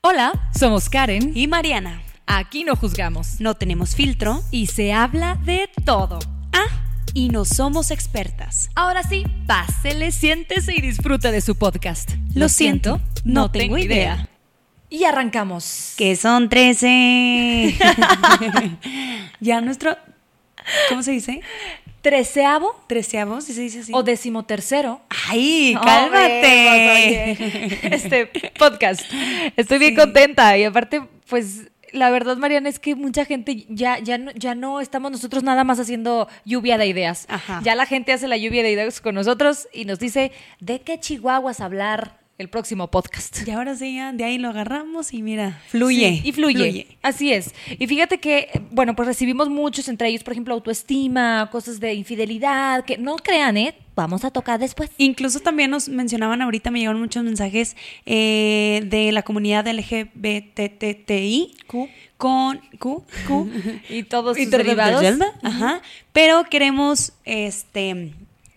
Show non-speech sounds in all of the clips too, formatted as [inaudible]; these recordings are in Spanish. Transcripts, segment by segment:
Hola, somos Karen y Mariana. Aquí no juzgamos No tenemos filtro y se habla de todo. ah, y no somos expertas. Ahora sí, pásele, siéntese y disfruta de su podcast. Lo siento, no tengo idea. Y arrancamos. Que son 13. [laughs] [laughs] ya nuestro. ¿Cómo se dice? Treceavo Treceavos, ¿sí se dice así? o decimotercero. ¡Ay, cálmate! vemos, Este [laughs] podcast. Estoy bien contenta y aparte, pues la verdad, Mariana, es que mucha gente ya, ya, no, ya no estamos nosotros nada más haciendo lluvia de ideas. Ajá. Ya la gente hace la lluvia de ideas con nosotros y nos dice de qué chihuahuas hablar el próximo podcast. Y ahora sí, ya de ahí lo agarramos y mira, fluye. Sí, y fluye. Así es. Y fíjate que, bueno, pues recibimos muchos, entre ellos, por ejemplo, autoestima, cosas de infidelidad, que no crean, ¿eh? Vamos a tocar después. Incluso también nos mencionaban ahorita, me llegaron muchos mensajes eh, de la comunidad LGBTTI. Q. Con Q. Q. [laughs] Y todos sus Y todo- derivados. Ajá. Pero queremos, este,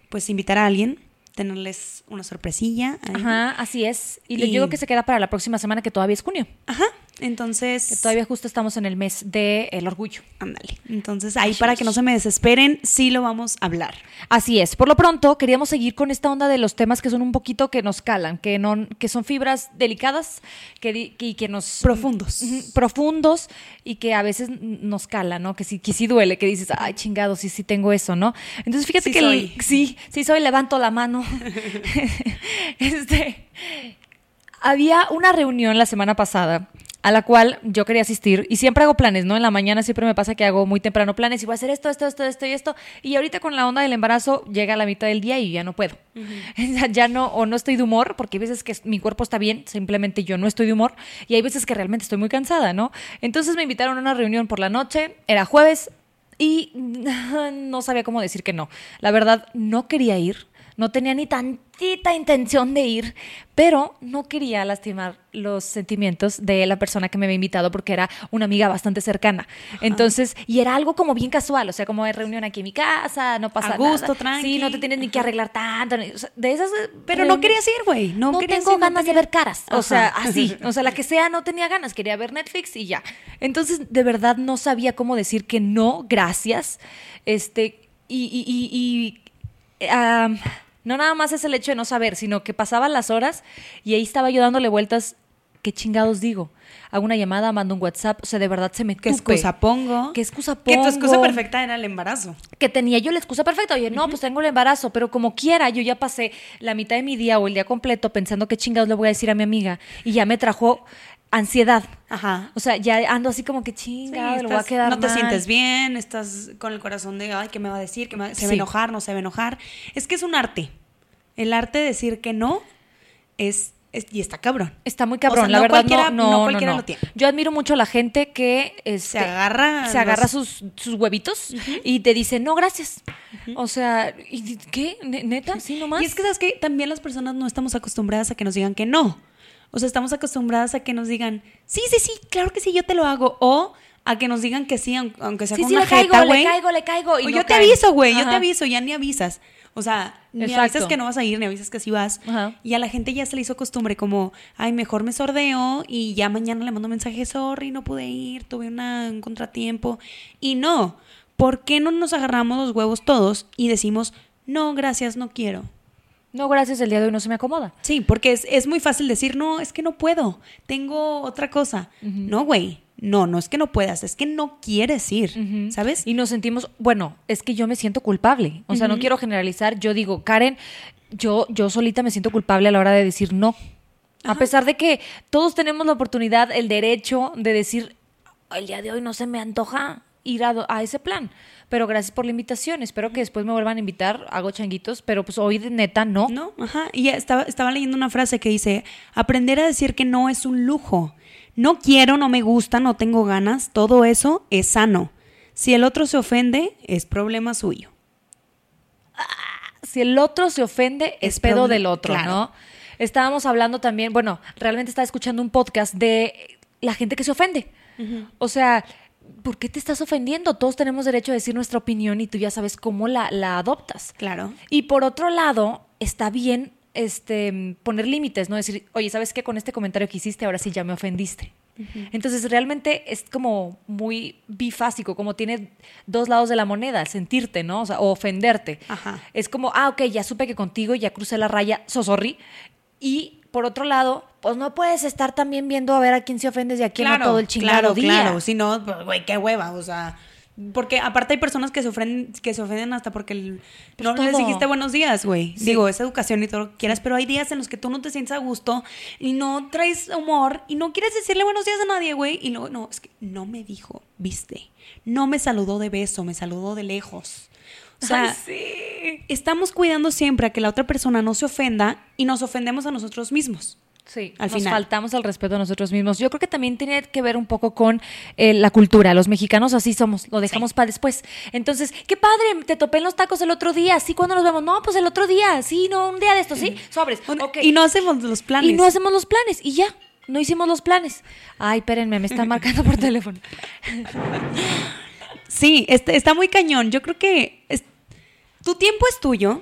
pues invitar a alguien, tenerles una sorpresilla. ahí. Ajá, así es. Y, Y- digo que se queda para la próxima semana, que todavía es junio. Ajá. Entonces. Que todavía justo estamos en el mes del orgullo. Ándale. Entonces, ahí para que no se me desesperen, sí lo vamos a hablar. Así es. Por lo pronto, queríamos seguir con esta onda de los temas que son un poquito que nos calan, que no, que son fibras delicadas que, que nos Profundos. Profundos y que a veces nos calan, ¿no? Que sí, que sí duele, que dices, ay, chingado, sí, sí tengo eso, ¿no? Entonces, fíjate Sí que el- soy. sí, sí soy, levanto la mano. [laughs] [laughs] este, había una reunión la semana pasada a la cual yo quería asistir y siempre hago planes, ¿no? En la mañana siempre me pasa que hago muy temprano planes y voy a hacer esto, esto, esto, esto y esto. Y ahorita con la onda del embarazo llega a la mitad del día y ya no puedo. [laughs] ya no, o no estoy de humor, porque hay veces que mi cuerpo está bien, simplemente yo no estoy de humor. Y hay veces que realmente estoy muy cansada, ¿no? Entonces me invitaron a una reunión por la noche, era jueves y [laughs] no sabía cómo decir que no. La verdad, no quería ir. No tenía ni tantita intención de ir, pero no quería lastimar los sentimientos de la persona que me había invitado porque era una amiga bastante cercana. Entonces, y era algo como bien casual, o sea, como de reunión aquí en mi casa, no pasa A gusto, nada. tranqui. Sí, no te tienes ni que arreglar tanto. ni- o sea, de esas. Pero no querías ir, güey. No, no tengo ir, no ganas de ver caras. O Ajá. sea, así. [laughs] O sea, la que sea no tenía ganas. Quería ver Netflix y ya. Entonces, de verdad no sabía cómo decir que no, gracias. Este, y, y, y- y, no nada más es el hecho de no saber, sino que pasaban las horas y ahí estaba yo dándole vueltas. ¿Qué chingados digo? Hago una llamada, mando un WhatsApp. O sea, de verdad se me ¿Qué excusa pongo? ¿Qué excusa Que tu excusa pongo? perfecta era el embarazo. que tenía yo la excusa perfecta. Oye, no, pues tengo el embarazo, pero como quiera, yo ya pasé la mitad de mi día o el día completo pensando qué chingados le voy a decir a mi amiga y ya me trajo ansiedad. Ajá. O sea, ya ando así como que chingado, Sí, le voy a quedar no te mal. sientes bien, estás con el corazón de, ay, ¿qué me va a decir? ¿Qué me va- ¿Se va a Sí. enojar? ¿No se va a enojar? Es que es un arte. El arte de decir que no es, es- y está cabrón. Está muy cabrón, O sea, la no verdad cualquiera- no, no, no cualquiera lo tiene. Yo admiro mucho a la gente que este, Se agarra se agarra los- sus, sus huevitos y te dice, no, gracias. O sea, ¿y ¿qué? ¿Ne- ¿Neta? ¿Sí nomás? Y es que, ¿sabes que También las personas no estamos acostumbradas a que nos digan que no. O sea, estamos acostumbradas a que nos digan, sí, sí, sí, claro que sí, yo te lo hago. O a que nos digan que sí, aun- aunque sea Sí, con sí, una le caigo, jeta, le caigo, le caigo, y O no yo te aviso, güey, yo te aviso, ya ni avisas. O sea, ni Exacto. avisas que no vas a ir, ni avisas que sí vas. Ajá. Y a la gente ya se le hizo costumbre como, ay, mejor me sordeo y ya mañana le mando mensaje, sorry, no pude ir, tuve una- un contratiempo. Y no, ¿por qué no nos agarramos los huevos todos y decimos, no, gracias, no quiero? No, gracias, el día de hoy no se me acomoda. Sí, porque es, es muy fácil decir, no, es que no puedo, tengo otra cosa. No, güey, no, no es que no puedas, es que no quieres ir, ¿sabes? Y nos sentimos, bueno, es que yo me siento culpable. O sea, no quiero generalizar. Yo digo, Karen, yo, yo solita me siento culpable a la hora de decir no. A pesar de que todos tenemos la oportunidad, el derecho de decir, el día de hoy no se me antoja. Ir a, ese plan. Pero gracias por la invitación. Espero que después me vuelvan a invitar. Hago changuitos, pero pues hoy de neta no. No, ajá. Y estaba, estaba leyendo una frase que dice, aprender a decir que no es un lujo. No quiero, no me gusta, no tengo ganas, todo eso es sano. Si el otro se ofende, es problema suyo. si el otro se ofende, es, Es pedo del otro, claro. ¿no? Estábamos hablando también, bueno, realmente estaba escuchando un podcast de la gente que se ofende. O sea, ¿por qué te estás ofendiendo? Todos tenemos derecho a decir nuestra opinión y tú ya sabes cómo la, la adoptas. Claro. Y por otro lado, está bien este, poner límites, ¿no? Decir, oye, ¿sabes qué? Con este comentario que hiciste, ahora sí ya me ofendiste. Entonces, realmente es como muy bifásico, como tiene dos lados de la moneda, sentirte, ¿no? O sea, o ofenderte. Ajá. Es como, ah, ok, ya supe que contigo ya crucé la raya, so sorry. Y por otro lado, pues no puedes estar también viendo a ver a quién se ofendes y a quién no todo el chingado claro, día. Claro, si no, pues, güey, qué hueva, o sea... Porque aparte hay personas que se ofenden, que se ofenden hasta porque el- no les dijiste buenos días, güey. Sí. Digo, es educación y todo lo que quieras, pero hay días en los que tú no te sientes a gusto y no traes humor y no quieres decirle buenos días a nadie, güey. Y luego, no, es que no me dijo, viste. No me saludó de beso, me saludó de lejos. O sea, Ay, sí. Estamos cuidando siempre a que la otra persona no se ofenda y nos ofendemos a nosotros mismos. Sí, Al nos final. faltamos al respeto a nosotros mismos. Yo creo que también tiene que ver un poco con eh, la cultura. Los mexicanos así somos, lo dejamos para después. Entonces, qué padre, te topé en los tacos el otro día. Sí, ¿cuándo nos vemos? No, pues el otro día. Sí, no, un día de estos, sí. Sobres. Y no hacemos los planes. Y no hacemos los planes. Y ya, no hicimos los planes. Ay, espérenme, me están marcando por [laughs] teléfono. Sí, este- está muy cañón. Yo creo que es- tu tiempo es tuyo,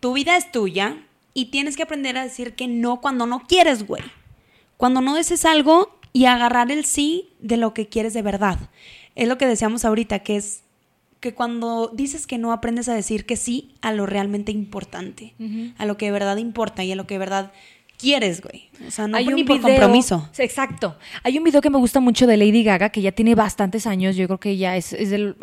tu vida es tuya y tienes que aprender a decir que no cuando no quieres, güey. Cuando no desees algo y agarrar el sí de lo que quieres de verdad. Es lo que decíamos ahorita, que es que cuando dices que no aprendes a decir que sí a lo realmente importante, a lo que de verdad importa y a lo que de verdad quieres, güey. O sea, no por- ni por video- compromiso. Exacto. Hay un video que me gusta mucho de Lady Gaga, que ya tiene bastantes años, yo creo que ya es, es del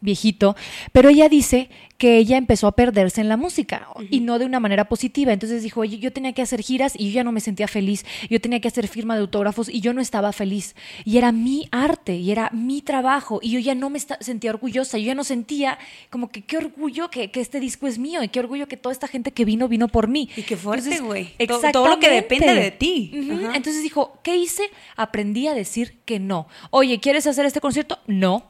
viejito, pero ella dice que ella empezó a perderse en la música y no de una manera positiva. Entonces dijo, oye, yo tenía que hacer giras y yo ya no me sentía feliz. Yo tenía que hacer firma de autógrafos y yo no estaba feliz. Y era mi arte y era mi trabajo y yo ya no me sentía orgullosa. Yo ya no sentía como que qué orgullo que, que este disco es mío y qué orgullo que toda esta gente que vino, vino por mí. Y qué fuerte, güey. To- todo lo que depende de ti. Entonces dijo, ¿qué hice? Aprendí a decir que no. Oye, ¿quieres hacer este concierto? No.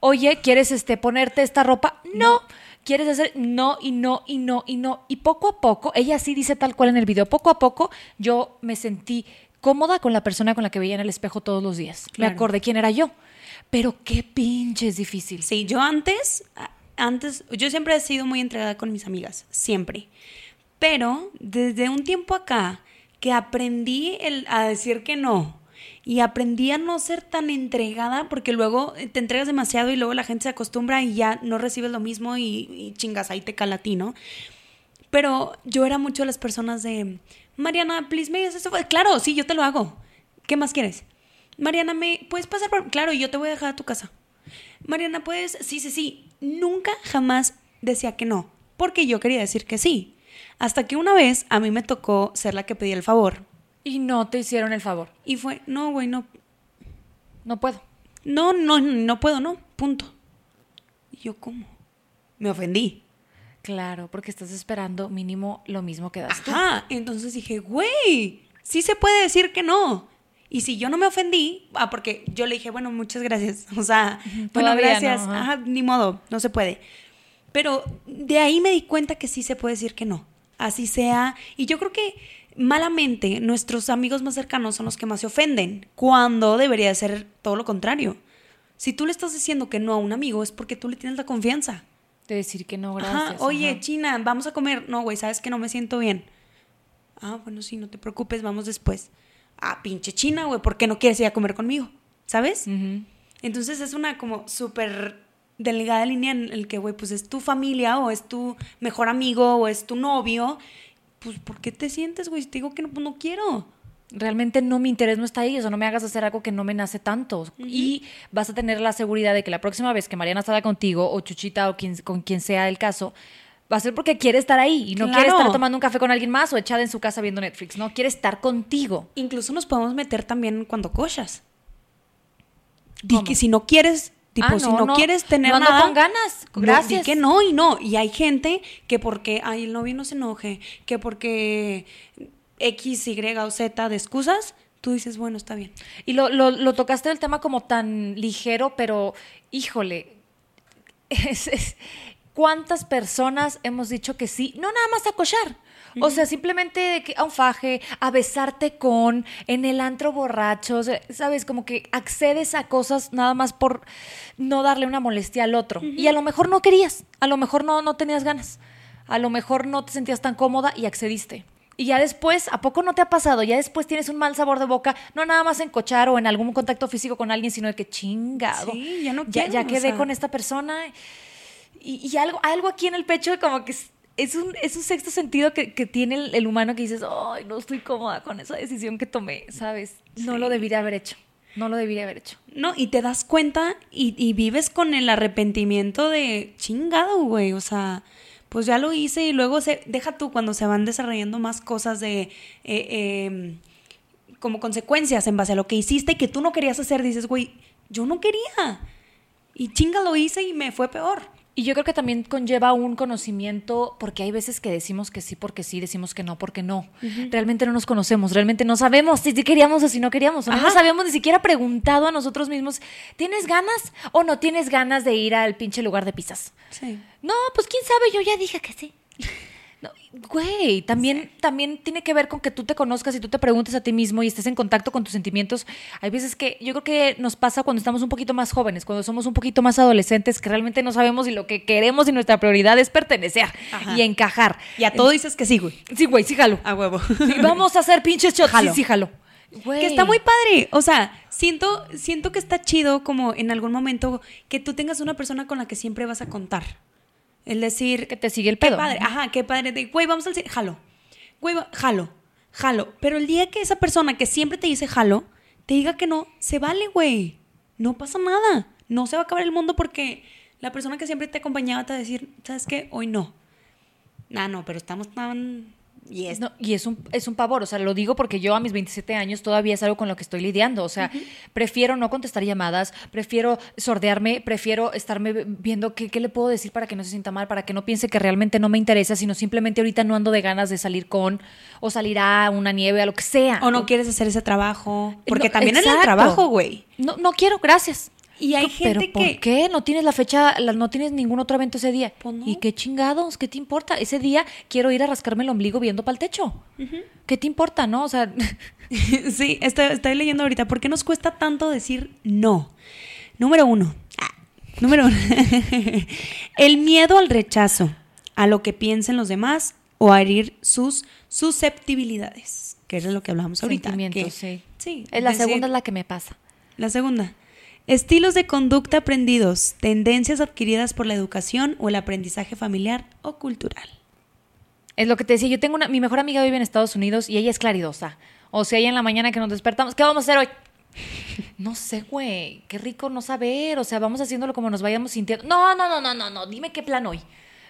Oye, ¿quieres este, ponerte esta ropa? No. ¿Quieres hacer? No, y no, y no, y no. Y poco a poco, ella sí dice tal cual en el video, poco a poco yo me sentí cómoda con la persona con la que veía en el espejo todos los días. Claro. Me acordé quién era yo. Pero qué pinche es difícil. Sí, yo antes, antes, yo siempre he sido muy entregada con mis amigas, siempre. Pero desde un tiempo acá que aprendí el- a decir que no y aprendí a no ser tan entregada porque luego te entregas demasiado y luego la gente se acostumbra y ya no recibes lo mismo y, chingas ahí te cala a ti, ¿no? Pero yo era mucho de las personas de, Mariana, please, me haces esto. Claro, sí, yo te lo hago. ¿Qué más quieres? Mariana, ¿me puedes pasar por...? Claro, yo te voy a dejar a tu casa. Mariana, ¿puedes...? Sí, sí, sí. Nunca, jamás decía que no, porque yo quería decir que sí. Hasta que una vez a mí me tocó ser la que pedía el favor. Y no te hicieron el favor. Y fue, no, güey, no, No puedo. no, no, no puedo, no, punto. Y yo, ¿cómo? Me ofendí. Claro, porque estás esperando mínimo lo mismo que das tú. Ajá, entonces dije, güey, sí se puede decir que no. Y si yo no me ofendí, ah, porque yo le dije, bueno, muchas gracias. [laughs] O sea, bueno, gracias. no, ajá. Ajá, ni modo, no se puede. Pero de ahí me di cuenta que sí se puede decir que no. Así sea. Y yo creo que malamente nuestros amigos más cercanos son los que más se ofenden, cuando debería ser todo lo contrario. Si tú le estás diciendo que no a un amigo es porque tú le tienes la confianza. De decir que no, Ajá, gracias. oye, ajá. China, vamos a comer. No, güey, sabes que no me siento bien. Ah, bueno, sí, no te preocupes, vamos después. Ah, pinche China, güey, ¿por qué no quieres ir a comer conmigo? ¿Sabes? Entonces es una como súper delgada línea en el que, güey, pues es tu familia o es tu mejor amigo o es tu novio. Pues, ¿por qué te sientes, güey? Si te digo que no, pues no quiero. realmente no mi interés no está ahí, o sea, no me hagas hacer algo que no me nace tanto. Y vas a tener la seguridad de que la próxima vez que Mariana salga contigo, o Chuchita, o quien, con quien sea el caso, va a ser porque quiere estar ahí y no quiere estar tomando un café con alguien más o echada en su casa viendo Netflix, no, quiere estar contigo. Incluso nos podemos meter también cuando cochas. Di que si no quieres Tipo, Ah, si no, no, no. quieres tener No nada. con ganas. no, Gracias. que no y no. Y hay gente que porque, ay, el novio no se enoje, que porque X, Y o Z de excusas, tú dices, bueno, está bien. Y lo, lo, lo tocaste el tema como tan ligero, pero híjole, [laughs] es- es- ¿cuántas personas hemos dicho que sí? No nada más a cochar. O sea, simplemente de que a un faje, a besarte con, en el antro borracho, ¿sabes? Como que accedes a cosas nada más por no darle una molestia al otro. Y a lo mejor no querías, a lo mejor no, no tenías ganas, a lo mejor no te sentías tan cómoda y accediste. Y ya después, ¿a poco no te ha pasado? Ya después tienes un mal sabor de boca, no nada más en cochar o en algún contacto físico con alguien, sino de que chingado. Sí, ya no quiero, ya quedé sea. con esta persona. Y, y algo, algo aquí en el pecho como que es, un, es un sexto sentido que, que tiene el, el humano que dices, ay, no estoy cómoda con esa decisión que tomé, ¿sabes? No lo debería haber hecho. No lo debería haber hecho. No, y te das cuenta y, y vives con el arrepentimiento de chingado, güey. O sea, pues ya lo hice y luego se, deja tú cuando se van desarrollando más cosas de eh, eh, como consecuencias en base a lo que hiciste y que tú no querías hacer, dices, güey, yo no quería. Y chinga lo hice y me fue peor. Y yo creo que también conlleva un conocimiento, porque hay veces que decimos que sí porque sí, decimos que no porque no. Realmente no nos conocemos, realmente no sabemos si queríamos o si no queríamos. o No nos habíamos ni siquiera preguntado a nosotros mismos, ¿tienes ganas o no tienes ganas de ir al pinche lugar de pizzas? Sí. No, pues quién sabe, yo ya dije que sí. [laughs] No, güey, también, también tiene que ver con que tú te conozcas y tú te preguntes a ti mismo y estés en contacto con tus sentimientos. Hay veces que yo creo que nos pasa cuando estamos un poquito más jóvenes, cuando somos un poquito más adolescentes, que realmente no sabemos y lo que queremos y nuestra prioridad es pertenecer Ajá. y encajar. Y a todo dices que sí, güey. Sí, güey, sí, jalo. A huevo. Vamos a hacer pinches shots. Jalo. Sí, sí, jalo. Güey. Que está muy padre. O sea, siento, siento que está chido como en algún momento que tú tengas una persona con la que siempre vas a contar. Es decir, Que te sigue el qué pedo. padre, ajá, qué padre. De, güey, vamos al cine, jalo. Güey, va- jalo, jalo. Pero el día que esa persona que siempre te dice jalo, te diga que no, se vale, güey. No pasa nada. No se va a acabar el mundo porque la persona que siempre te acompañaba te va a decir, ¿sabes qué? Hoy no. Ah, no, pero estamos tan... Y es... No, y es un, es un pavor, o sea, lo digo porque yo a mis 27 años todavía es algo con lo que estoy lidiando, o sea, prefiero no contestar llamadas, prefiero sordearme, prefiero estarme viendo qué, qué le puedo decir para que no se sienta mal, para que no piense que realmente no me interesa, sino simplemente ahorita no ando de ganas de salir con, o salir a una nieve, a lo que sea. O no quieres hacer ese trabajo. Porque No, también en el exacto. trabajo, güey. No, no quiero, gracias. Y hay gente ¿Pero por que- qué? No tienes la fecha, la- no tienes ningún otro evento ese día. Pues no. ¿Y qué chingados? ¿Qué te importa? Ese día quiero ir a rascarme el ombligo viendo para el techo. ¿Qué te importa, no? O sea, [laughs] sí, estoy, estoy leyendo ahorita. ¿Por qué nos cuesta tanto decir no? Número uno. Ah, número uno. [laughs] el miedo al rechazo, a lo que piensen los demás o a herir sus susceptibilidades, que es de lo que hablábamos ahorita. Que- sí. Sí. La decir- segunda es la que me pasa. La segunda. Estilos de conducta aprendidos, tendencias adquiridas por la educación o el aprendizaje familiar o cultural. Es lo que te decía, yo tengo una, mi mejor amiga vive en Estados Unidos y ella es claridosa. O sea, ella en la mañana que nos despertamos, ¿qué vamos a hacer hoy? [laughs] No sé, güey, qué rico no saber, o sea, vamos haciéndolo como nos vayamos sintiendo. No, no, no, no, no, no, dime qué plan hoy.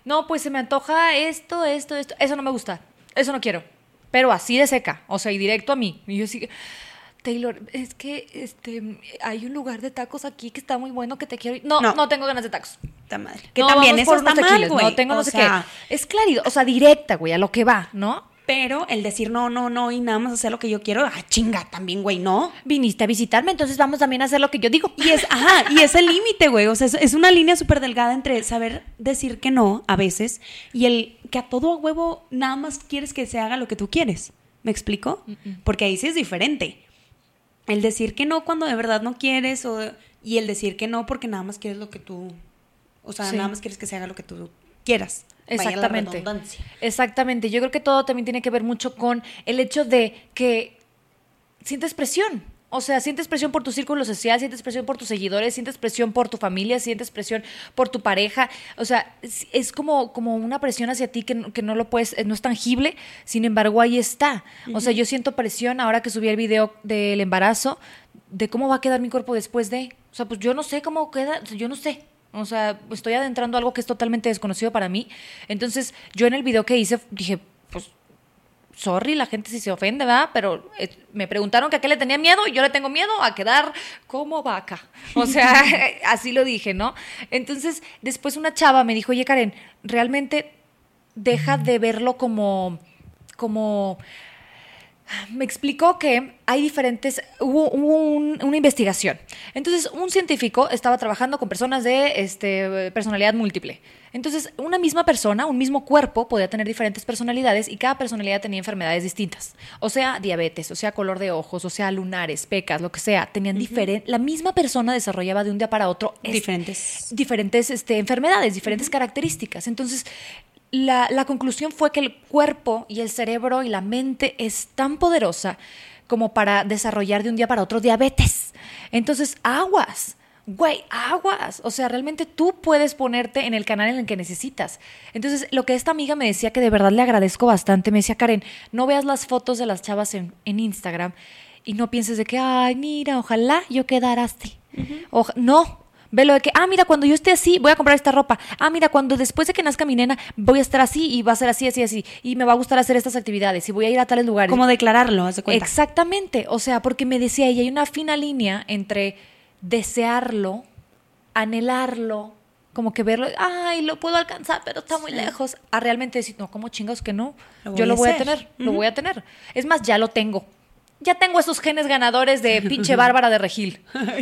No, pues se me antoja esto, esto, esto, eso no me gusta, eso no quiero. Pero así de seca, o sea, y directo a mí. Y yo sí, Taylor, es que este hay un lugar de tacos aquí que está muy bueno que te quiero ir. No, No. no, tengo ganas de tacos. Está madre. Que No, también eso está mal, güey. No tengo O no sé sea, qué. Es clarido, o sea, directa, güey, a lo que va, ¿no? Pero el decir no, no, no y nada más hacer lo que yo quiero, ah, chinga, también, güey, no. Viniste a visitarme, entonces vamos también a hacer lo que yo digo. Y es, ajá, y es el límite, güey. O sea, es, es una línea súper delgada entre saber decir que no a veces y el que a todo a huevo nada más quieres que se haga lo que tú quieres. ¿Me explico? Porque ahí sí es diferente. El decir que no cuando de verdad no quieres o, y el decir que no porque nada más quieres lo que tú, o sea, Sí. nada más quieres que se haga lo que tú quieras. Vaya la Exactamente. Exactamente. Yo creo que todo también tiene que ver mucho con el hecho de que sientes presión. O sea, sientes presión por tu círculo social, sientes presión por tus seguidores, sientes presión por tu familia, sientes presión por tu pareja. O sea, es, es como, como una presión hacia ti que, no- que no lo puedes, no es tangible, sin embargo ahí está. O sea, yo siento presión ahora que subí el video del embarazo, de cómo va a quedar mi cuerpo después de. O sea, pues yo no sé cómo queda, yo no sé. O sea, estoy adentrando algo que es totalmente desconocido para mí. Entonces, yo en el video que hice dije, pues sorry, la gente sí se ofende, ¿verdad? Pero eh, me preguntaron que a qué le tenía miedo y yo le tengo miedo a quedar como vaca. O sea, [laughs] [laughs] así lo dije, ¿no? Entonces, después una chava me dijo, oye, Karen, realmente deja de verlo como, como me explicó que hay diferentes, hubo, hubo un- una investigación. Entonces, un científico estaba trabajando con personas de este, personalidad múltiple. Entonces, una misma persona, un mismo cuerpo, podía tener diferentes personalidades y cada personalidad tenía enfermedades distintas. O sea, diabetes, o sea, color de ojos, o sea, lunares, pecas, lo que sea. Tenían diferente. La misma persona desarrollaba de un día para otro es- Diferentes. diferentes este, enfermedades, diferentes características. Entonces, la, la conclusión fue que el cuerpo y el cerebro y la mente es tan poderosa como para desarrollar de un día para otro diabetes. Entonces, aguas. Güey, aguas. O sea, realmente tú puedes ponerte en el canal en el que necesitas. Entonces, lo que esta amiga me decía que de verdad le agradezco bastante, me decía, Karen, no veas las fotos de las chavas en, en Instagram y no pienses de que, ay, mira, ojalá yo quedara así. Oja- no, Ve lo de que, ah, mira, cuando yo esté así, voy a comprar esta ropa. Ah, mira, cuando después de que nazca mi nena, voy a estar así y va a ser así, así, así. Y me va a gustar hacer estas actividades y voy a ir a tales lugares. Como declararlo, haz de cuenta. Exactamente. O sea, porque me decía ella, hay una fina línea entre desearlo, anhelarlo, como que verlo, ay, lo puedo alcanzar, pero está muy lejos, a realmente decir, no, ¿cómo chingados que no? Lo Yo lo voy a tener, lo voy a tener. Es más, ya lo tengo. Ya tengo esos genes ganadores de pinche [laughs] Bárbara de Regil.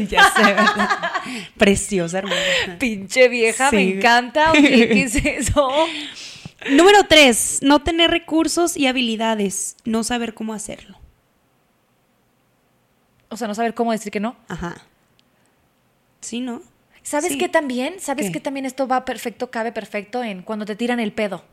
ya sé, ¿verdad? [laughs] Preciosa, hermosa. Pinche vieja, me encanta. Oye, ¿qué es [laughs] eso? Número tres, no tener recursos y habilidades, no saber cómo hacerlo. O sea, no saber cómo decir que no. Ajá. Sí, ¿no? ¿Sabes Sí. qué también? ¿Sabes ¿Qué? qué también esto va perfecto, cabe perfecto en cuando te tiran el pedo?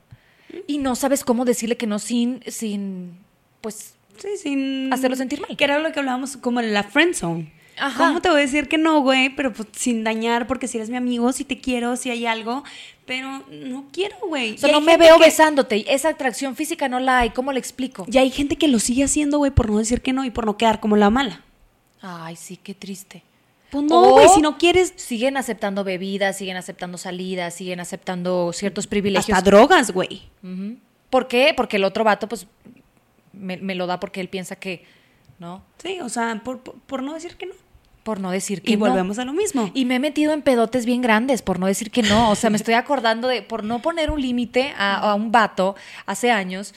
Y no sabes cómo decirle que no sin, sin, pues, Sí, sin Hacerlo sentir mal. Que era lo que hablábamos como en la friend zone. Ajá. ¿Cómo te voy a decir que no, güey? Pero pues sin dañar, porque si eres mi amigo, si te quiero, si hay algo, pero no quiero, güey. o sea, no me veo que- besándote. Esa atracción física no la hay. ¿Cómo le explico? Y hay gente que lo sigue haciendo, güey, por no decir que no y por no quedar como la mala. Ay, sí, qué triste. Pues no, güey, si no quieres, Siguen aceptando bebidas, siguen aceptando salidas, siguen aceptando ciertos privilegios. hasta drogas, güey. ¿Por qué? Porque el otro vato, pues, me, me lo da porque él piensa que, ¿no? Sí, o sea, por, por- por no decir que no. Por no decir que Y no. volvemos a lo mismo. Y me he metido en pedotes bien grandes por no decir que no. O sea, me estoy acordando de, por no poner un límite a, a un vato hace años,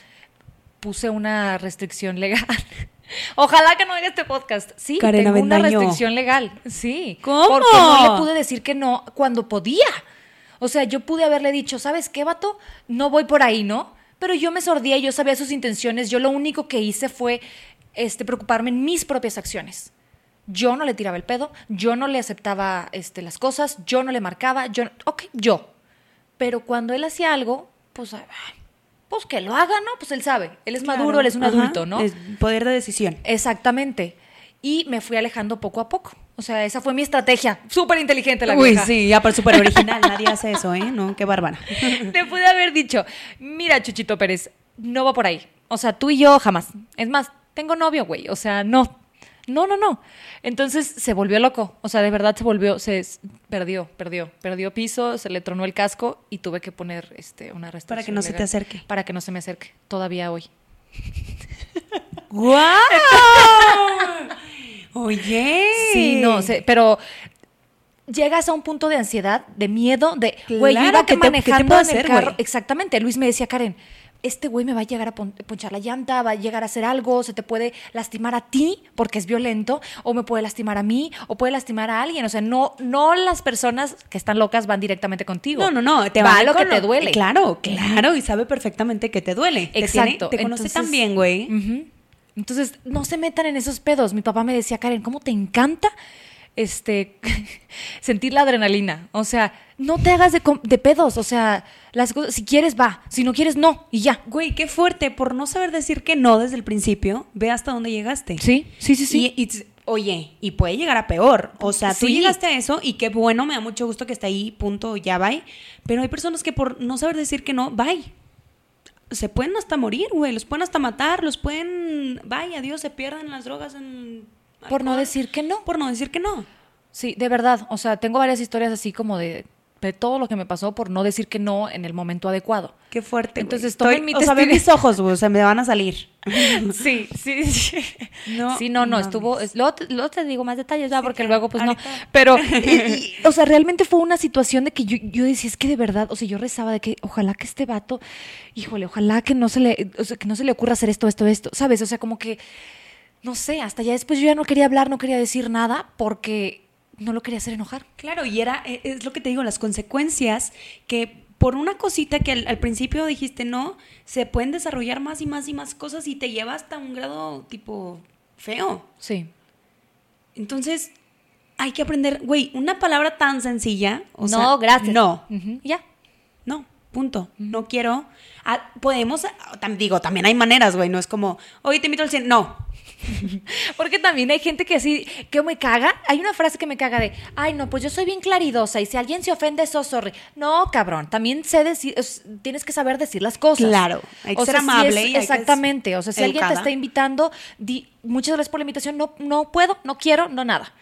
puse una restricción legal. [laughs] Ojalá que no oiga este podcast. Sí, Karen tengo una restricción legal. Sí. ¿Cómo? Porque no le pude decir que no cuando podía. O sea, yo pude haberle dicho, ¿sabes qué, vato? No voy por ahí, ¿no? Pero yo me sordía, yo sabía sus intenciones. Yo lo único que hice fue este, preocuparme en mis propias acciones. Yo no le tiraba el pedo, yo no le aceptaba este, las cosas, yo no le marcaba, yo, ok, yo. Pero cuando él hacía algo, pues, pues que lo haga, ¿no? Pues él sabe, él es maduro, él es un ajá, adulto, ¿no? es poder de decisión. Exactamente. Y me fui alejando poco a poco. O sea, esa fue mi estrategia. Súper inteligente la Uy, vieja. sí, ya, pero súper original. Nadie hace eso, ¿eh? No, qué bárbara. [laughs] Te pude haber dicho, mira, Chuchito Pérez, no va por ahí. O sea, tú y yo jamás. Es más, tengo novio, güey. O sea, no. No, no, no. Entonces se volvió loco. O sea, de verdad se volvió, se perdió, perdió, perdió piso, se le tronó el casco y tuve que poner este una restricción. Para que no se te acerque. Para que no se me acerque. Todavía hoy. [laughs] ¡Guau! [laughs] Oye. Sí, no, sé, pero llegas a un punto de ansiedad, de miedo, de, güey, yo Claro, iba ¿qué te- te manejando el hacer, carro. Exactamente, Luis me decía, Karen, este güey me va a llegar a pon- ponchar la llanta, va a llegar a hacer algo, se te puede lastimar a ti porque es violento, o me puede lastimar a mí, o puede lastimar a alguien. O sea, no, no las personas que están locas van directamente contigo. No, no, no, te va va lo que te duele. Claro, claro, y sabe perfectamente que te duele. Te tiene- Exacto. Te, conoce Entonces- tan bien, güey. Ujú. Entonces, no se metan en esos pedos. Mi papá me decía, Karen, ¿cómo te encanta este [laughs] sentir la adrenalina? O sea, no te hagas de, de pedos. O sea, las cosas, si quieres, va. Si no quieres, no. Y ya. Güey, qué fuerte. Por no saber decir que no desde el principio, ve hasta dónde llegaste. Sí, sí, sí, sí. Y, y- oye, y puede llegar a peor. O sea, tú Sí. llegaste a eso y qué bueno, me da mucho gusto que está ahí, punto, ya bye. Pero hay personas que por no saber decir que no, bye. Se pueden hasta morir, güey. Los pueden hasta matar, los pueden. Bye, adiós, se pierden las drogas en. Por no decir que no. Por no decir que no. Sí, de verdad. O sea, tengo varias historias así como de de todo lo que me pasó por no decir que no en el momento adecuado. Qué fuerte. Entonces, Estoy, tomen mi o sea, mis ojos, güey, o sea, me van a salir. [laughs] Sí, sí, sí. No sí, no, no, estuvo. es- Luego te, luego te digo más detalles, ya, porque claro, luego, pues no. Pero, [laughs] y- y, o sea, realmente fue una situación de que yo, yo decía, es que de verdad, o sea, yo rezaba de que ojalá que este vato, híjole, ojalá que no se le, o sea, que no se le ocurra hacer esto, esto, esto, ¿sabes? O sea, como que, no sé, hasta ya después yo ya no quería hablar, no quería decir nada, porque no lo quería hacer enojar. Claro, y era, e- es lo que te digo, las consecuencias que por una cosita que al, al principio dijiste no, se pueden desarrollar más y más y más cosas y te lleva hasta un grado tipo feo. Sí. Entonces, hay que aprender, güey, una palabra tan sencilla. O no, sea, gracias. No, Ya. no, punto. No quiero. Ah, podemos, ah, digo, también hay maneras, güey, no es como, oye, te invito al cine. No, [laughs] Porque también hay gente que así, que me caga. Hay una frase que me caga de, ay, no, pues yo soy bien claridosa y si alguien se ofende, so sorry. No, cabrón, también sé decir, es- tienes que saber decir las cosas. Claro, hay que O ser sea, si amable es- y hay que exactamente, o sea, si alguien te está invitando, di, muchas gracias por la invitación, no, no puedo, no quiero, no nada.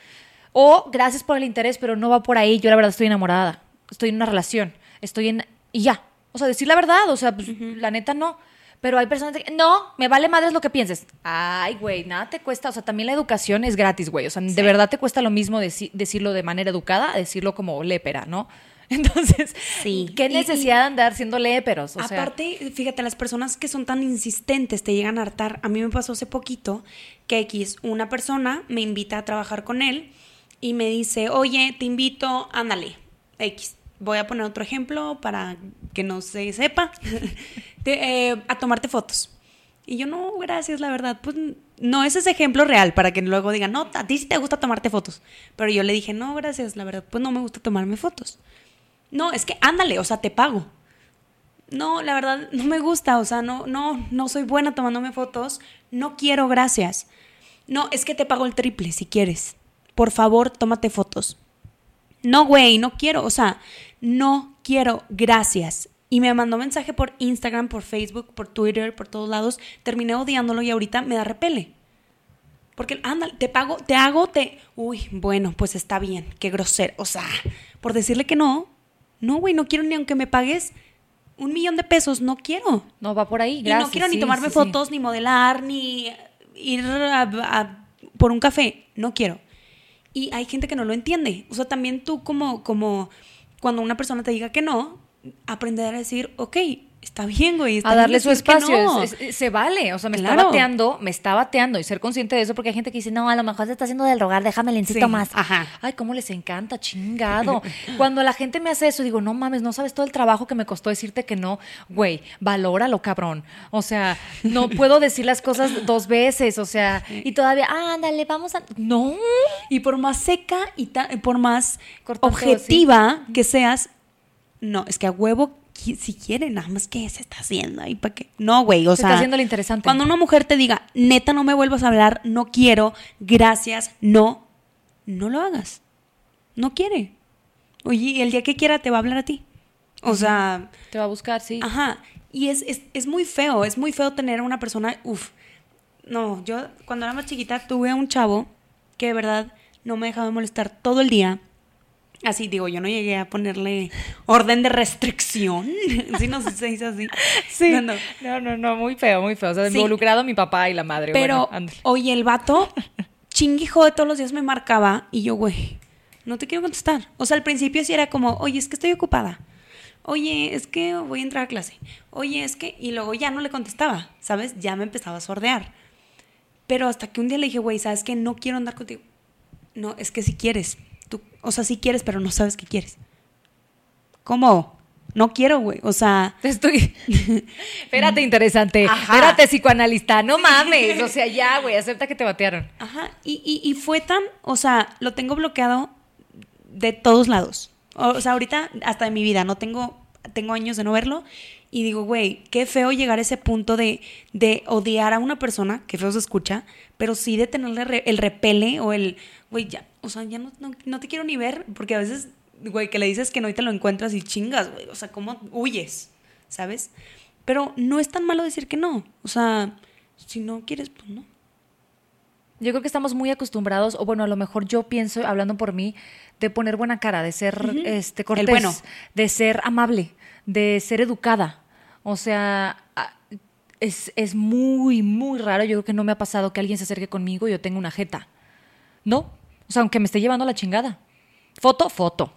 O gracias por el interés, pero no va por ahí, yo la verdad estoy enamorada, estoy en una relación, estoy en... y ya. O sea, decir la verdad, o sea, pues, la neta no. Pero hay personas que, no, me vale madres lo que pienses. Ay, güey, nada te cuesta. O sea, también la educación es gratis, güey. O sea, de verdad te cuesta lo mismo deci- decirlo de manera educada a decirlo como lépera, ¿no? [laughs] Entonces, Sí. ¿qué Y- necesidad de andar siendo léperos? O sea, Aparte, fíjate, las personas que son tan insistentes te llegan a hartar. A mí me pasó hace poquito que X, una persona me invita a trabajar con él y me dice, oye, te invito, ándale, X. Voy a poner otro ejemplo para que no se sepa, [laughs] Te- eh, a tomarte fotos. Y yo, no, gracias, la verdad, pues no es ese ejemplo real para que luego digan, no, a ti sí te gusta tomarte fotos. Pero yo le dije, no, gracias, la verdad, pues no me gusta tomarme fotos. No, es que ándale, o sea, te pago. No, la verdad, no me gusta, o sea, no, no, no soy buena tomándome fotos, no quiero, gracias. No, es que te pago el triple si quieres. Por favor, tómate fotos. No, güey, no quiero, o sea, no quiero, gracias. Y me mandó mensaje por Instagram, por Facebook, por Twitter, por todos lados. Terminé odiándolo y ahorita me da repele. Porque, ándale, te pago, te hago, te... Uy, bueno, pues está bien, qué grosero. O sea, por decirle que no, no, güey, no quiero ni aunque me pagues un millón de pesos, no quiero. no va por ahí. y gracias, no quiero ni tomarme sí, sí. fotos, ni modelar, ni ir a- a- por un café. No quiero. Y hay gente que no lo entiende. O sea, también tú como, como cuando una persona te diga que no, aprender a decir, ok, está bien, güey. Está a darle su espacio. no". es- es- se vale. O sea, me está bateando, me está bateando y ser consciente de eso porque hay gente que dice, no, a lo mejor se está haciendo del rogar, déjame le Sí, más. ajá. Ay, cómo les encanta, chingado. [laughs] Cuando la gente me hace eso, digo, no mames, no sabes todo el trabajo que me costó decirte que no. Güey, valóralo, cabrón. O sea, no [laughs] puedo decir las cosas dos veces, o sea, y todavía, ah, ándale, vamos a. No. Y por más seca y por más Cortante objetiva que seas, no, es que a huevo si quiere, nada más que se está haciendo ahí para qué. No, güey, o Se sea, está haciendo lo interesante. Cuando una mujer te diga, "Neta, no me vuelvas a hablar, no quiero, gracias, no", no lo hagas. No quiere. Oye, y el día que quiera te va a hablar a ti. O sea, Te va a buscar, sí. Ajá. Y es, es, es muy feo, es muy feo tener a una persona, uff. No, yo cuando era más chiquita tuve a un chavo que de verdad no me dejaba de molestar todo el día. Así digo, yo no llegué a ponerle orden de restricción. [laughs] Sí, no sé si se dice así. No, no. no, no, no, muy feo, muy feo. O sea, Sí. involucrado mi papá y la madre. Pero, bueno, oye, el vato, chinguijo de todos los días me marcaba y yo, güey, no te quiero contestar. O sea, al principio sí era como, oye, es que estoy ocupada. Oye, es que voy a entrar a clase. Oye, es que. Y luego ya no le contestaba, ¿sabes? Ya me empezaba a sordear. Pero hasta que un día le dije, güey, ¿sabes qué? No quiero andar contigo. No, es que si quieres. Tú, o sea, sí quieres, pero no sabes qué quieres. ¿Cómo? No quiero, güey. O sea, Te estoy. [laughs] Espérate, interesante. Ajá. Espérate, psicoanalista. No mames. O sea, ya, güey, acepta que te batearon. Ajá, y, y, y fue tan, o sea, lo tengo bloqueado de todos lados. O sea, ahorita hasta de mi vida, no tengo, tengo años de no verlo. Y digo, güey, qué feo llegar a ese punto de, de odiar a una persona, que feo se escucha, pero sí de tenerle re- el repele o el, güey, ya, o sea, ya no, no, no te quiero ni ver, porque a veces, güey, que le dices que no y te lo encuentras y chingas, güey, o sea, ¿cómo huyes? ¿Sabes? Pero no es tan malo decir que no, o sea, si no quieres, pues no. Yo creo que estamos muy acostumbrados, o bueno, a lo mejor yo pienso, hablando por mí, de poner buena cara, de ser este, cortés, bueno. de ser amable, de ser educada. O sea, es, es muy, muy raro. Yo creo que no me ha pasado que alguien se acerque conmigo y yo tenga una jeta. ¿No? O sea, aunque me esté llevando la chingada. Foto, foto.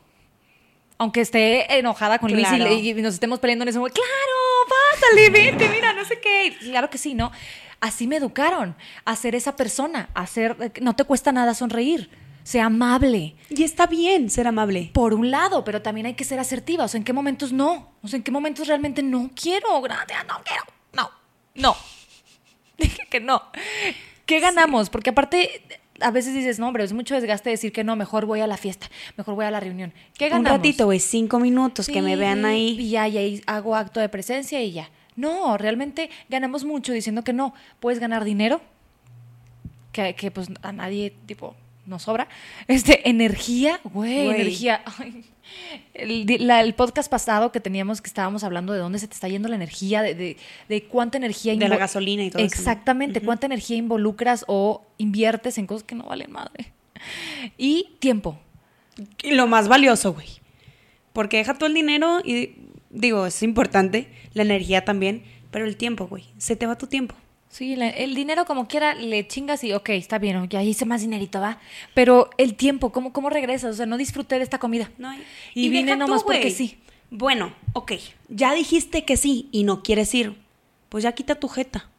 Aunque esté enojada con Luis y Claro. le- y, nos estemos peleando en ese momento. ¡Claro! ¡Pásale, vente! Mira, no sé qué. Claro que sí, ¿no? Así me educaron. A ser esa persona. A ser... No te cuesta nada sonreír. Sea amable. Y está bien ser amable. Por un lado, pero también hay que ser asertiva. O sea, ¿en qué momentos no? O sea, ¿en qué momentos realmente no quiero? Gracias, no quiero. No, no. [laughs] Dije que no. ¿Qué ganamos? Porque aparte, a veces dices, no, hombre, es mucho desgaste decir que no, mejor voy a la fiesta, mejor voy a la reunión. ¿Qué Un ganamos? ratito, güey, cinco minutos que me vean ahí. Y ya, y ahí hago acto de presencia y ya. No, realmente ganamos mucho diciendo que no. Puedes ganar dinero, que, que, pues a nadie, tipo, nos sobra. Este, energía, güey, energía. Ay, El, di- la- el podcast pasado que teníamos, que estábamos hablando de dónde se te está yendo la energía, de, de, de cuánta energía... De la gasolina y todo eso, ¿no? Exactamente, cuánta energía involucras o inviertes en cosas que no valen madre. Y tiempo. Y lo más valioso, güey. Porque deja todo el dinero y digo, es importante, la energía también, pero el tiempo, güey. Se te va tu tiempo. Sí, el dinero como quiera le chingas y ok, está bien, ya hice más dinerito, va. Pero el tiempo, ¿cómo, cómo regresas? O sea, no disfruté de esta comida. No hay- Y, vine tú, nomás porque sí. Bueno, ok, ya dijiste que sí y no quieres ir. Pues ya quita tu jeta.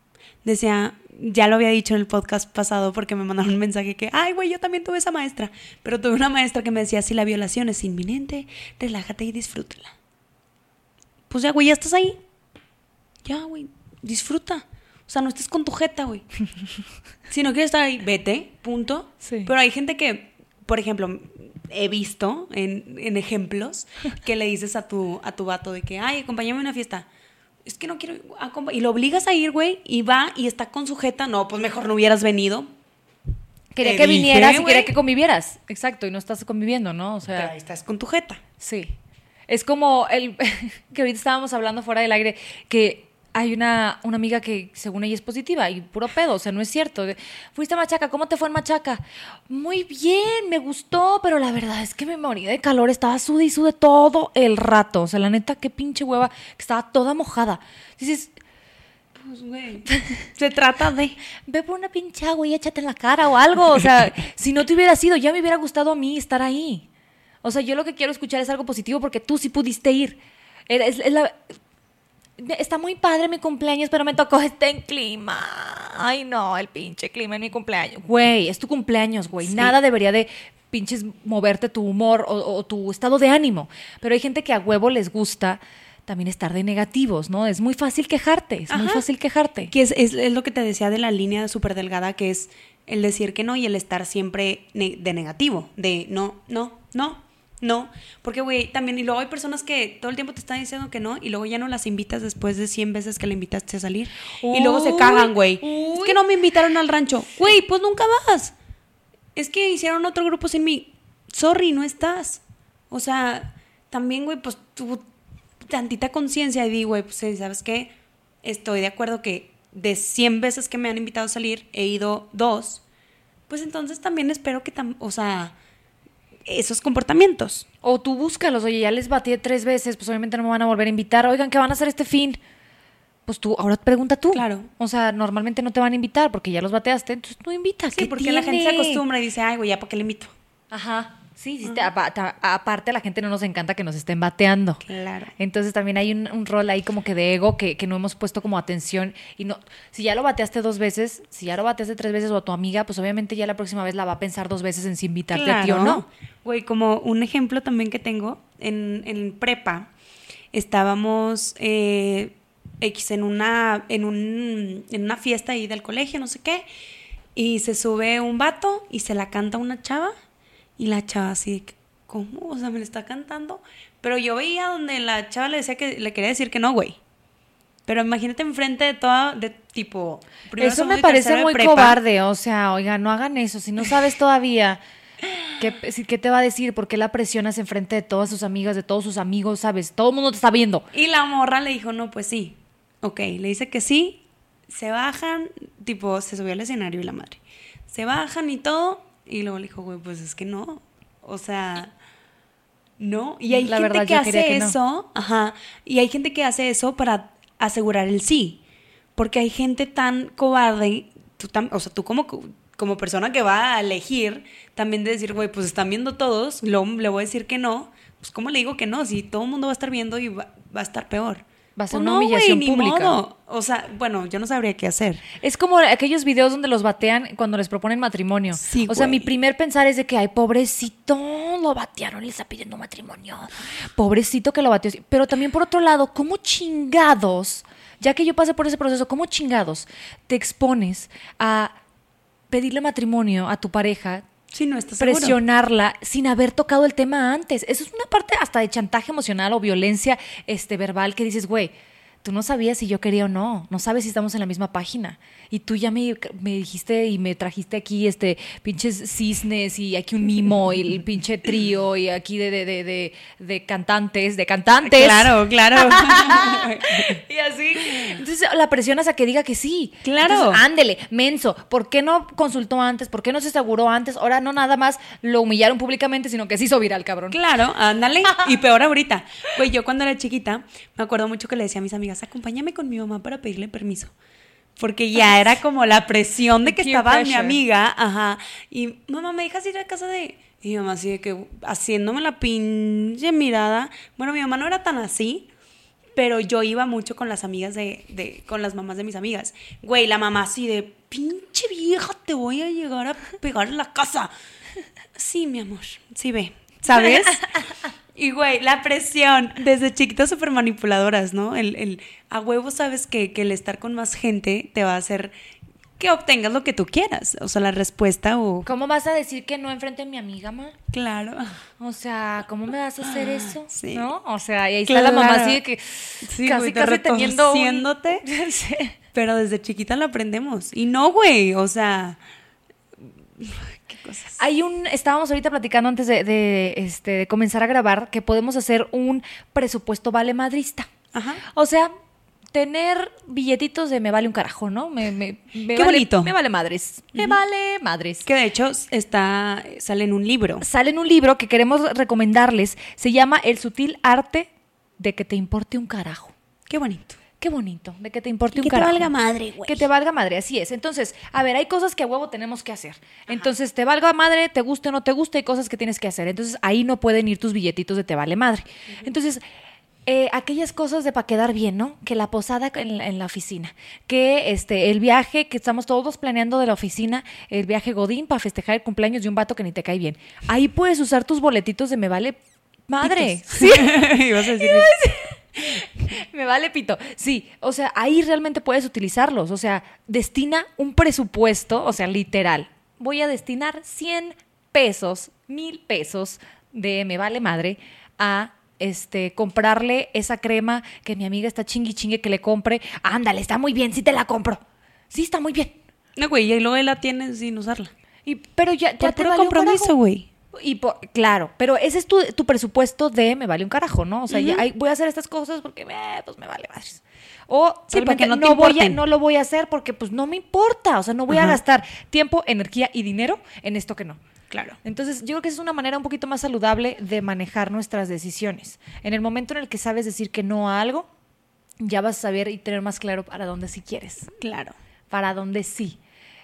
Decía, ya lo había dicho en el podcast pasado porque me mandaron un mensaje que, ay, güey, yo también tuve esa maestra. Pero tuve una maestra que me decía, si la violación es inminente, relájate y disfrútala. Pues ya, güey, ya estás ahí. Ya, güey, disfruta. O sea, no estés con tu jeta, güey. [laughs] si no quieres estar ahí, vete, punto. Sí. Pero hay gente que, por ejemplo, he visto en, en ejemplos [laughs] que le dices a tu, a tu vato de que, ay, acompáñame a una fiesta. Es que no quiero. acompa-". Y lo obligas a ir, güey, y va y está con su jeta. No, pues mejor no hubieras venido. Quería que dije, vinieras y quería que convivieras. Exacto, y no estás conviviendo, ¿no? O sea, ahí estás con tu jeta. sí. Es como el [laughs] que ahorita estábamos hablando fuera del aire, que hay una, una amiga que según ella es positiva y puro pedo, o sea, no es cierto. Fuiste a Machaca, ¿cómo te fue en Machaca? Muy bien, me gustó, pero la verdad es que me morí de calor, estaba sude y sude todo el rato. O sea, la neta, qué pinche hueva, que estaba toda mojada. Dices, Pues, güey. Se trata de. ve por una pinche agua y échate en la cara o algo. O sea, [laughs] si no te hubiera sido, ya me hubiera gustado a mí estar ahí. O sea, yo lo que quiero escuchar es algo positivo porque tú sí pudiste ir. Es la- Está muy padre mi cumpleaños, pero me tocó este en clima. Ay, no, el pinche clima en mi cumpleaños. Güey, es tu cumpleaños, güey. Sí. Nada debería de pinches moverte tu humor o, o tu estado de ánimo. Pero hay gente que a huevo les gusta también estar de negativos, ¿no? Es muy fácil quejarte, es muy fácil quejarte. Que es, es- es lo que te decía de la línea súper delgada, que es el decir que no y el estar siempre ne- de negativo, de no, no, no, no. Porque, güey, también, y luego hay personas que todo el tiempo te están diciendo que no y luego ya no las invitas después de 100 veces que la invitaste a salir. y luego se cagan, güey. Es que no me invitaron al rancho. Güey, pues nunca vas. Es que hicieron otro grupo sin mí. Sorry, no estás. O sea, también, güey, pues tú tantita conciencia y di, güey, pues ¿sabes qué? Estoy de acuerdo que de 100 veces que me han invitado a salir, he ido dos. Pues entonces también espero que, tam- o sea, esos comportamientos. O tú búscalos, oye, ya les batí tres veces, pues obviamente no me van a volver a invitar. Oigan, ¿qué van a hacer este fin? Pues tú, ahora pregunta tú. Claro. O sea, normalmente no te van a invitar porque ya los bateaste, entonces tú invitas. Sí, ¿qué porque la gente se acostumbra y dice, ay, güey, ¿ya para qué le invito? Ajá. Sí, sí, aparte a la gente no nos encanta que nos estén bateando. Claro. Entonces también hay un, un rol ahí como que de ego que, que no hemos puesto como atención. Y no, si ya lo bateaste dos veces, si ya lo bateaste tres veces o a tu amiga, pues obviamente ya la próxima vez la va a pensar dos veces en si invitarte a ti o no. Güey, como un ejemplo también que tengo, en, en prepa estábamos eh, X en una, en, un, en una fiesta ahí del colegio, no sé qué, y se sube un vato y se la canta una chava, y la chava así ¿cómo? O sea, me la está cantando. Pero yo veía donde la chava le decía que le quería decir que no, güey. Pero imagínate enfrente de toda, de tipo... Eso me parece muy cobarde. O sea, oiga, no hagan eso. Si no sabes todavía [laughs] qué, qué te va a decir, por qué la presionas enfrente de todas sus amigas, de todos sus amigos, ¿sabes? Todo el mundo te está viendo. Y la morra le dijo, no, pues sí. Ok, le dice que sí. se bajan, tipo, se subió al escenario y la madre. Se bajan y todo, y luego le dijo, güey, pues es que no. O sea, no. Y hay La gente verdad, que hace que no. eso, ajá. Y hay gente que hace eso para asegurar el sí. Porque hay gente tan cobarde, tú tam- o sea, tú como, como persona que va a elegir, también de decir, güey, pues están viendo todos, lo- le voy a decir que no. Pues, ¿cómo le digo que no? Si todo el mundo va a estar viendo y va, va a estar peor. Va a ser Pues una no, humillación pública. modo. O sea, bueno, yo no sabría qué hacer. Es como aquellos videos donde los batean cuando les proponen matrimonio. Sí, o sea, mi primer pensar es de que, ay, pobrecito, lo batearon y le está pidiendo matrimonio. Pobrecito que lo bateó. Pero también por otro lado, ¿cómo chingados, ya que yo pasé por ese proceso, cómo chingados te expones a pedirle matrimonio a tu pareja, No presionarla sin haber tocado el tema antes. Eso es una parte hasta de chantaje emocional o violencia este, verbal que dices, güey, tú no sabías si yo quería o no, no sabes si estamos en la misma página. Y tú ya me, me dijiste y me trajiste aquí este pinches cisnes y aquí un mimo y el pinche trío y aquí de, de, de, de, de cantantes, de cantantes. Claro, claro. [laughs] y así. Entonces la presionas a que diga que sí. Claro. Entonces, ándele, menso. ¿Por qué no consultó antes? ¿Por qué no se aseguró antes? Ahora no nada más lo humillaron públicamente, sino que se hizo viral, cabrón. Claro, ándale. [laughs] Y peor ahorita. Güey, yo cuando era chiquita, me acuerdo mucho que le decía a mis amigas, acompáñame con mi mamá para pedirle permiso. Porque ya era como la presión de que estaba mi pressure. amiga, ajá. Y mamá, ¿me dejas ir a casa de...? Y mi mamá así de que haciéndome la pinche mirada. Bueno, mi mamá no era tan así, pero yo iba mucho con las amigas de, de, con las mamás de mis amigas. Güey, la mamá así de, pinche vieja, te voy a llegar a pegar en la casa. Sí, mi amor, sí ve, ¿sabes? [laughs] Y güey, la presión, desde chiquitas súper manipuladoras, ¿no? El, el, a huevo sabes que, que el estar con más gente te va a hacer que obtengas lo que tú quieras. O sea, la respuesta o... ¿Cómo vas a decir que no enfrente a mi amiga, ma? Claro. O sea, ¿cómo me vas a hacer eso? sí. ¿No? O sea, y ahí está la mamá así de que Sí, casi, güey, te casi teniendo un-. [laughs] Sí. Pero desde chiquita lo aprendemos. Y no, güey, o sea... ¿Qué cosas? Hay un, estábamos ahorita platicando antes de, de, este, de comenzar a grabar que podemos hacer un presupuesto vale madrista. Ajá. O sea, tener billetitos de me vale un carajo, ¿no? Me, me, me Qué vale- bonito. Me vale madres. Me vale madres. Que de hecho está, sale en un libro. Sale en un libro que queremos recomendarles. Se llama El sutil arte de que te importe un carajo. Qué bonito. Qué bonito, de que te importe Y un que te carajo. valga madre, güey. Que te valga madre, así es. Entonces, a ver, hay cosas que a huevo tenemos que hacer. Entonces, te valga madre, te guste o no te guste, hay cosas que tienes que hacer. Entonces, ahí no pueden ir tus billetitos de te vale madre. Entonces, eh, aquellas cosas de para quedar bien, ¿no? Que la posada en la, en la oficina, que este, el viaje que estamos todos planeando de la oficina, el viaje Godín para festejar el cumpleaños de un vato que ni te cae bien. Ahí puedes usar tus boletitos de me vale madre. Sí. [laughs] Ibas a decir [laughs] [laughs] Me vale pito. Sí, o sea, ahí realmente puedes utilizarlos. O sea, destina un presupuesto, o sea, literal. Voy a destinar 100 pesos, mil pesos de me vale madre a este comprarle esa crema que mi amiga está chingui chingue que le compre. Ándale, está muy bien, sí te la compro. Sí, está muy bien. No, güey, y luego la tiene sin usarla. Y, pero ya, ya Por te puro valió un compromiso, güey. Y por- claro, pero ese es tu, tu presupuesto de me vale un carajo, ¿no? O sea, ya, ay, voy a hacer estas cosas porque eh, pues me vale madres. O Sí, porque no no, voy a, no lo voy a hacer porque pues no me importa. O sea, no voy a gastar tiempo, energía y dinero en esto que no. Claro. Entonces, yo creo que esa es una manera un poquito más saludable de manejar nuestras decisiones. En el momento en el que sabes decir que no a algo, ya vas a saber y tener más claro para dónde sí quieres Claro. para dónde sí.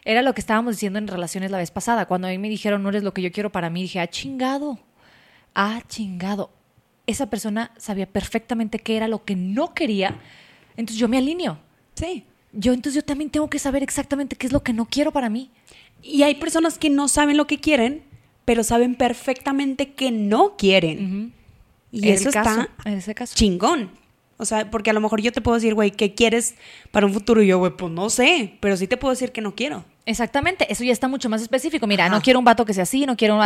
Era lo que estábamos diciendo en relaciones la vez pasada. Cuando a mí me dijeron, no eres lo que yo quiero para mí, dije, ah, chingado. Ah, chingado. Esa persona sabía perfectamente qué era lo que no quería. Entonces yo me alineo. Sí. Yo entonces yo también tengo que saber exactamente qué es lo que no quiero para mí. Y hay personas que no saben lo que quieren, pero saben perfectamente que no quieren. Y En eso caso, está en ese caso. chingón. O sea, porque a lo mejor yo te puedo decir, güey, ¿qué quieres para un futuro? Y yo, güey, pues no sé, pero sí te puedo decir que no quiero. Exactamente, eso ya está mucho más específico. Mira, Ajá. no quiero un vato que sea así, no quiero un...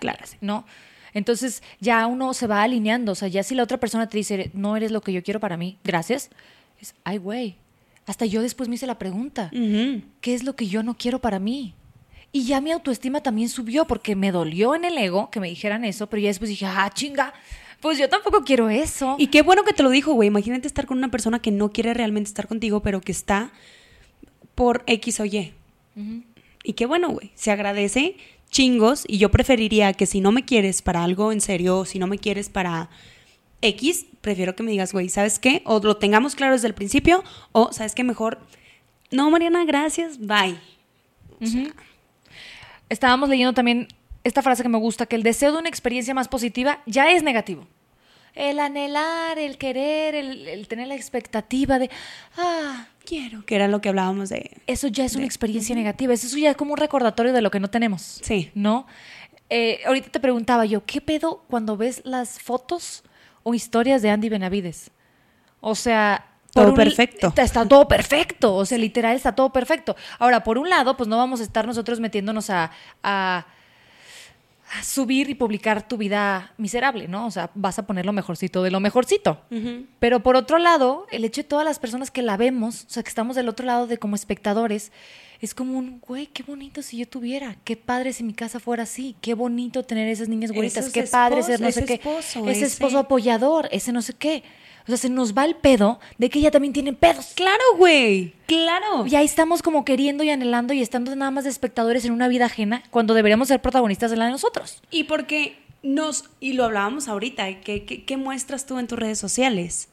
Claro. ¿no? Entonces ya uno se va alineando. O sea, ya si la otra persona te dice, no eres lo que yo quiero para mí, gracias, es, ay, güey. Hasta yo después me hice la pregunta. ¿qué es lo que yo no quiero para mí? Y ya mi autoestima también subió porque me dolió en el ego que me dijeran eso, pero ya después dije, ah, chinga, Pues yo tampoco quiero eso. Y qué bueno que te lo dijo, güey. Imagínate estar con una persona que no quiere realmente estar contigo, pero que está por X o Y. Y qué bueno, güey. Se agradece chingos y yo preferiría que si no me quieres para algo en serio, o si no me quieres para X, prefiero que me digas, güey, ¿sabes qué? O lo tengamos claro desde el principio, o ¿sabes qué? Mejor, no, Mariana, gracias, bye. Estábamos leyendo también esta frase que me gusta, que el deseo de una experiencia más positiva ya es negativo. El anhelar, el querer, el, el tener la expectativa de, ah, Quiero, que era lo que hablábamos de... eso ya es una experiencia negativa. Eso ya es como un recordatorio de lo que no tenemos. Sí. ¿No? Eh, ahorita te preguntaba yo, ¿qué pedo cuando ves las fotos o historias de Andy Benavides? O sea... Todo un- perfecto. Está, está todo perfecto. O sea, literal está todo perfecto. Ahora, por un lado, pues no vamos a estar nosotros metiéndonos a subir y publicar tu vida miserable, ¿no? O sea, vas a poner lo mejorcito de lo mejorcito. Pero por otro lado, el hecho de todas las personas que la vemos, o sea, que estamos del otro lado de como espectadores, es como un, güey, qué bonito si yo tuviera, qué padre si mi casa fuera así, qué bonito tener esas niñas güeritas, qué padre ser no sé qué, esposo, ese ese- esposo apoyador, ese no sé qué. O sea, se nos va el pedo de que ella también tiene pedos. Claro, güey. Claro. Y ahí estamos como queriendo y anhelando y estando nada más de espectadores en una vida ajena cuando deberíamos ser protagonistas de la de nosotros. Y porque nos, y lo hablábamos ahorita, ¿qué, qué, qué muestras tú en tus redes sociales?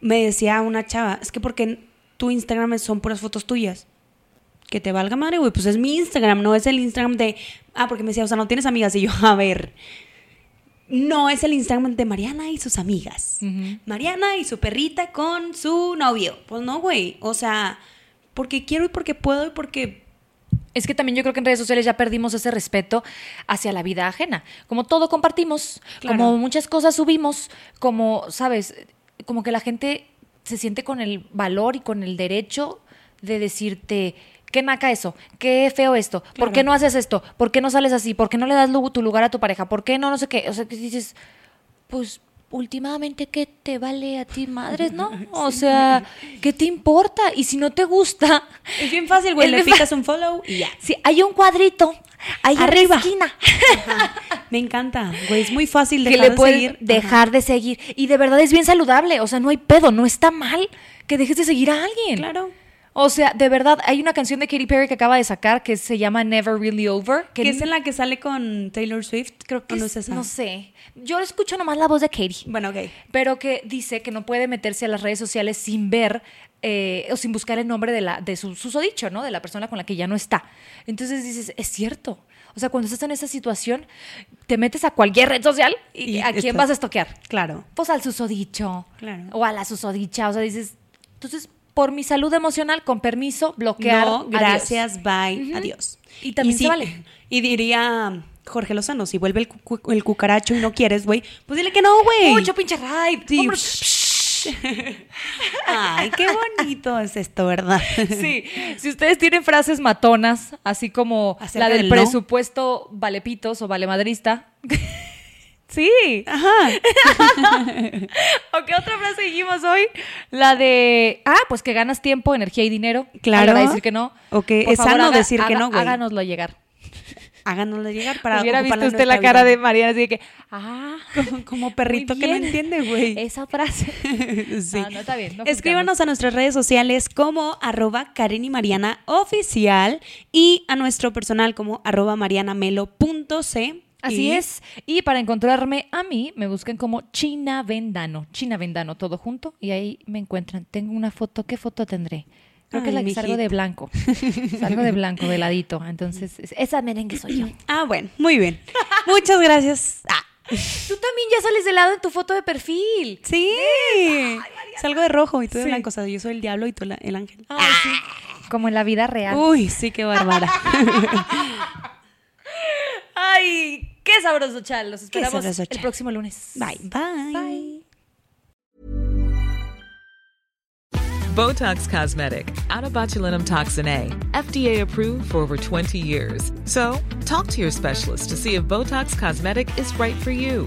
Me decía una chava, es que porque tu Instagram son puras fotos tuyas. Que te valga madre, güey, pues es mi Instagram, no es el Instagram de, ah, porque me decía, o sea, no tienes amigas. Y yo, a ver, no es el Instagram de Mariana y sus amigas. Mariana y su perrita con su novio. Pues no, güey, o sea, porque quiero y porque puedo y porque Es que también yo creo que en redes sociales ya perdimos ese respeto hacia la vida ajena. Como todo compartimos, Claro. como muchas cosas subimos, como, ¿sabes? Como que la gente se siente con el valor y con el derecho de decirte, qué naca eso, qué feo esto, ¿por Claro. qué no haces esto? ¿Por qué no sales así? ¿Por qué no le das tu lugar a tu pareja? ¿Por qué no no sé qué? O sea, que dices, pues últimamente qué te vale a ti madres, ¿no? [laughs] O sea, ¿qué te importa? Y si no te gusta, es bien fácil, güey, le picas un follow y ya. si hay un cuadrito ahí Arriba. en la esquina [laughs] Me encanta, güey, es muy fácil que dejar le de seguir. dejar de seguir y de verdad es bien saludable, o sea, no hay pedo, no está mal que dejes de seguir a alguien. Claro. O sea, de verdad, hay una canción de Katy Perry que acaba de sacar que se llama Never Really Over. Que Que es en la que sale con Taylor Swift, creo que no es- es esa. no sé. Yo escucho nomás la voz de Katy. Bueno, ok. pero que dice que no puede meterse a las redes sociales sin ver eh, o sin buscar el nombre de, la, de su susodicho, ¿no? De la persona con la que ya no está. Entonces dices, es cierto. O sea, cuando estás en esa situación, te metes a cualquier red social y, Y ¿a quién estás- vas a estoquear? Claro. Pues al susodicho. Claro. O a la susodicha. O sea, dices, entonces, por mi salud emocional, con permiso, bloquear. No, adiós. gracias, bye, adiós. Y también se vale. Y diría Jorge Lozano, si vuelve el, cu- el cucaracho y no quieres, güey, pues dile que no, güey. Mucho pinche ride. Sí. [laughs] Ay, qué bonito es esto, ¿verdad? Sí, si ustedes tienen frases matonas, así como Acerca la del del no. presupuesto valepitos o valemadrista. [laughs] sí. Ajá. [laughs] ¿O qué otra frase dijimos hoy? La de, ah, pues que ganas tiempo, energía y dinero. Claro. A la hora de decir que no. O que es sano decir que no, güey. Háganoslo llegar. Háganoslo llegar para Hubiera visto usted la cara de. Mariana así de que, ah, [laughs] Como, como perrito que no entiende, güey. [laughs] Esa frase. Sí. Ah, no, está bien, no Escríbanos a nuestras redes sociales como arroba Karen y Mariana oficial y a nuestro personal como arroba marianamelo.c. Así Y- es. Y para encontrarme a mí, me busquen como China Vendano. China Vendano, todo junto. Y ahí me encuentran. Tengo una foto. ¿Qué foto tendré? Creo que Ay, la que salgo de blanco. salgo de blanco, de ladito. Entonces, es- esa merengue soy yo. [clears throat] Ah, bueno, muy bien. Muchas gracias. Ah, Tú también ya sales de lado en tu foto de perfil. sí. Salgo de rojo y tú de Sí. blanco. O sea, yo soy el diablo y tú la- el ángel. Ay, sí. Como en la vida real. Uy, sí, qué bárbara. [laughs] Ay, qué sabroso, chal. Los esperamos sabroso, el próximo lunes. Bye, bye. Bye. Botox Cosmetic, out of botulinum toxin A, FDA approved for over 20 years. So, talk to your specialist to see if Botox Cosmetic is right for you.